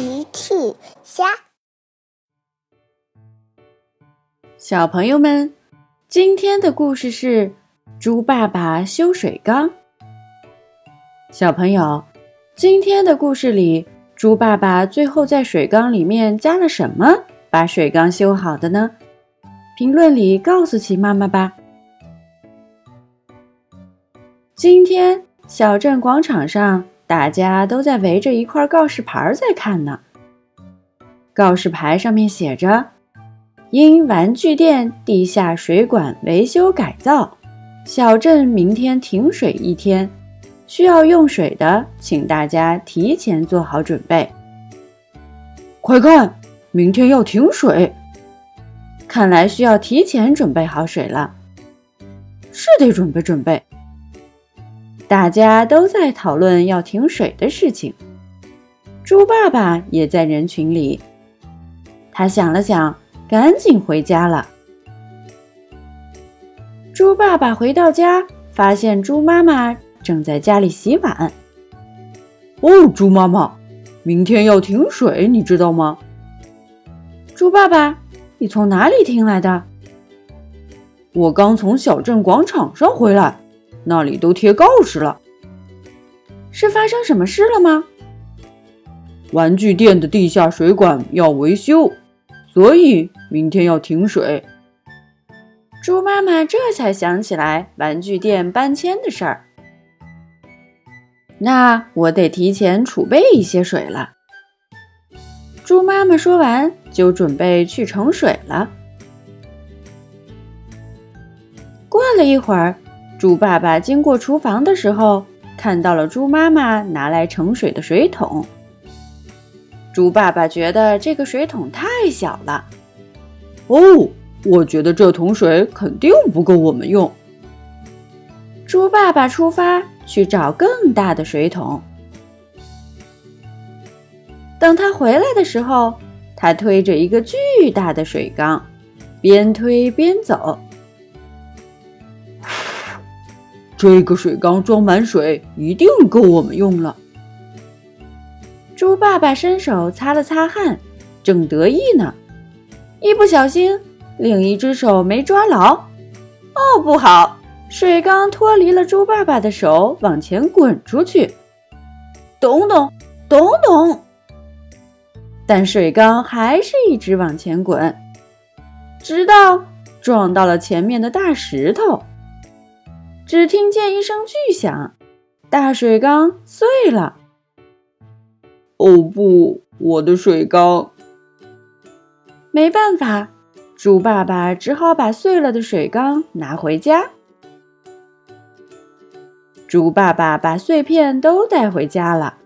奇趣虾，小朋友们，今天的故事是猪爸爸修水缸。小朋友，今天的故事里，猪爸爸最后在水缸里面加了什么，把水缸修好的呢？评论里告诉奇妈妈吧。今天小镇广场上，大家都在围着一块告示牌在看呢。告示牌上面写着：“因玩具店地下水管维修改造，小镇明天停水一天。需要用水的，请大家提前做好准备。”快看，明天要停水，看来需要提前准备好水了。是得准备准备。大家都在讨论要停水的事情，猪爸爸也在人群里。他想了想，赶紧回家了。猪爸爸回到家，发现猪妈妈正在家里洗碗。哦，猪妈妈，明天要停水，你知道吗？猪爸爸，你从哪里听来的？我刚从小镇广场上回来。那里都贴告示了，是发生什么事了吗？玩具店的地下水管要维修，所以明天要停水。猪妈妈这才想起来玩具店搬迁的事儿，那我得提前储备一些水了。猪妈妈说完，就准备去盛水了。过了一会儿。猪爸爸经过厨房的时候，看到了猪妈妈拿来盛水的水桶。猪爸爸觉得这个水桶太小了。哦，我觉得这桶水肯定不够我们用。猪爸爸出发去找更大的水桶。等他回来的时候，他推着一个巨大的水缸，边推边走。这个水缸装满水，一定够我们用了。猪爸爸伸手擦了擦汗，正得意呢，一不小心，另一只手没抓牢。哦，不好！水缸脱离了猪爸爸的手，往前滚出去，咚咚咚咚。但水缸还是一直往前滚，直到撞到了前面的大石头。只听见一声巨响，大水缸碎了。哦不，我的水缸！没办法，猪爸爸只好把碎了的水缸拿回家。猪爸爸把碎片都带回家了，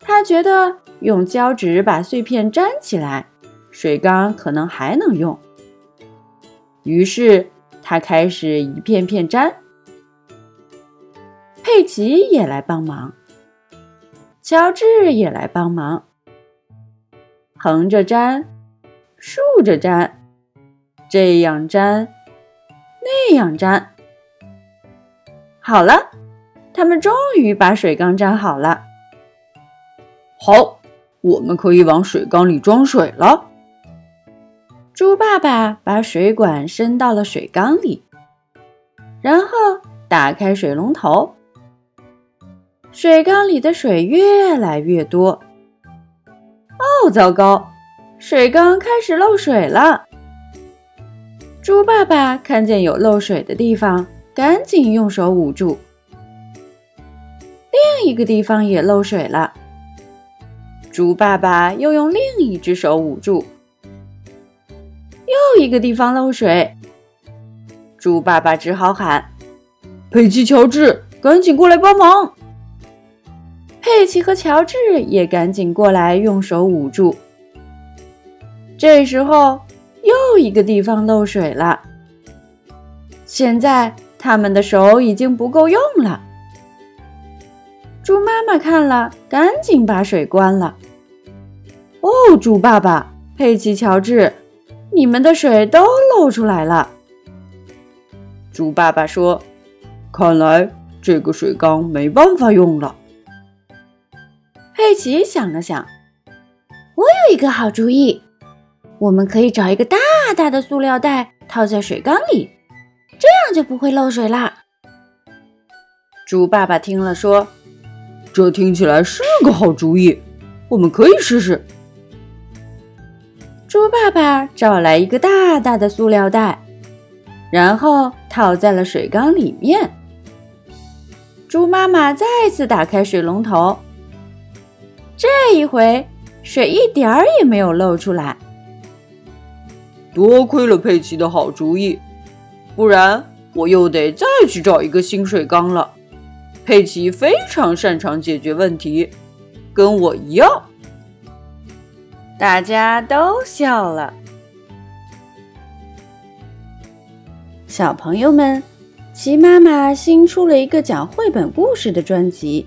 他觉得用胶纸把碎片粘起来，水缸可能还能用。于是他开始一片片粘。佩奇也来帮忙，乔治也来帮忙。横着粘，竖着粘，这样粘，那样粘。好了，他们终于把水缸粘好了。好，我们可以往水缸里装水了。猪爸爸把水管伸到了水缸里，然后打开水龙头。水缸里的水越来越多。哦，糟糕！水缸开始漏水了。猪爸爸看见有漏水的地方，赶紧用手捂住。另一个地方也漏水了。猪爸爸又用另一只手捂住。又一个地方漏水。猪爸爸只好喊：“佩奇、乔治，赶紧过来帮忙！”佩奇和乔治也赶紧过来，用手捂住。这时候，又一个地方漏水了。现在他们的手已经不够用了。猪妈妈看了，赶紧把水关了。哦，猪爸爸、佩奇、乔治，你们的水都漏出来了。猪爸爸说：“看来这个水缸没办法用了。”佩奇想了想，我有一个好主意，我们可以找一个大大的塑料袋套在水缸里，这样就不会漏水啦。猪爸爸听了说：“这听起来是个好主意，我们可以试试。”猪爸爸找来一个大大的塑料袋，然后套在了水缸里面。猪妈妈再次打开水龙头，这一回。水一点儿也没有漏出来，多亏了佩奇的好主意，不然我又得再去找一个新水缸了。佩奇非常擅长解决问题，跟我一样。大家都笑了。小朋友们，齐妈妈新出了一个讲绘本故事的专辑。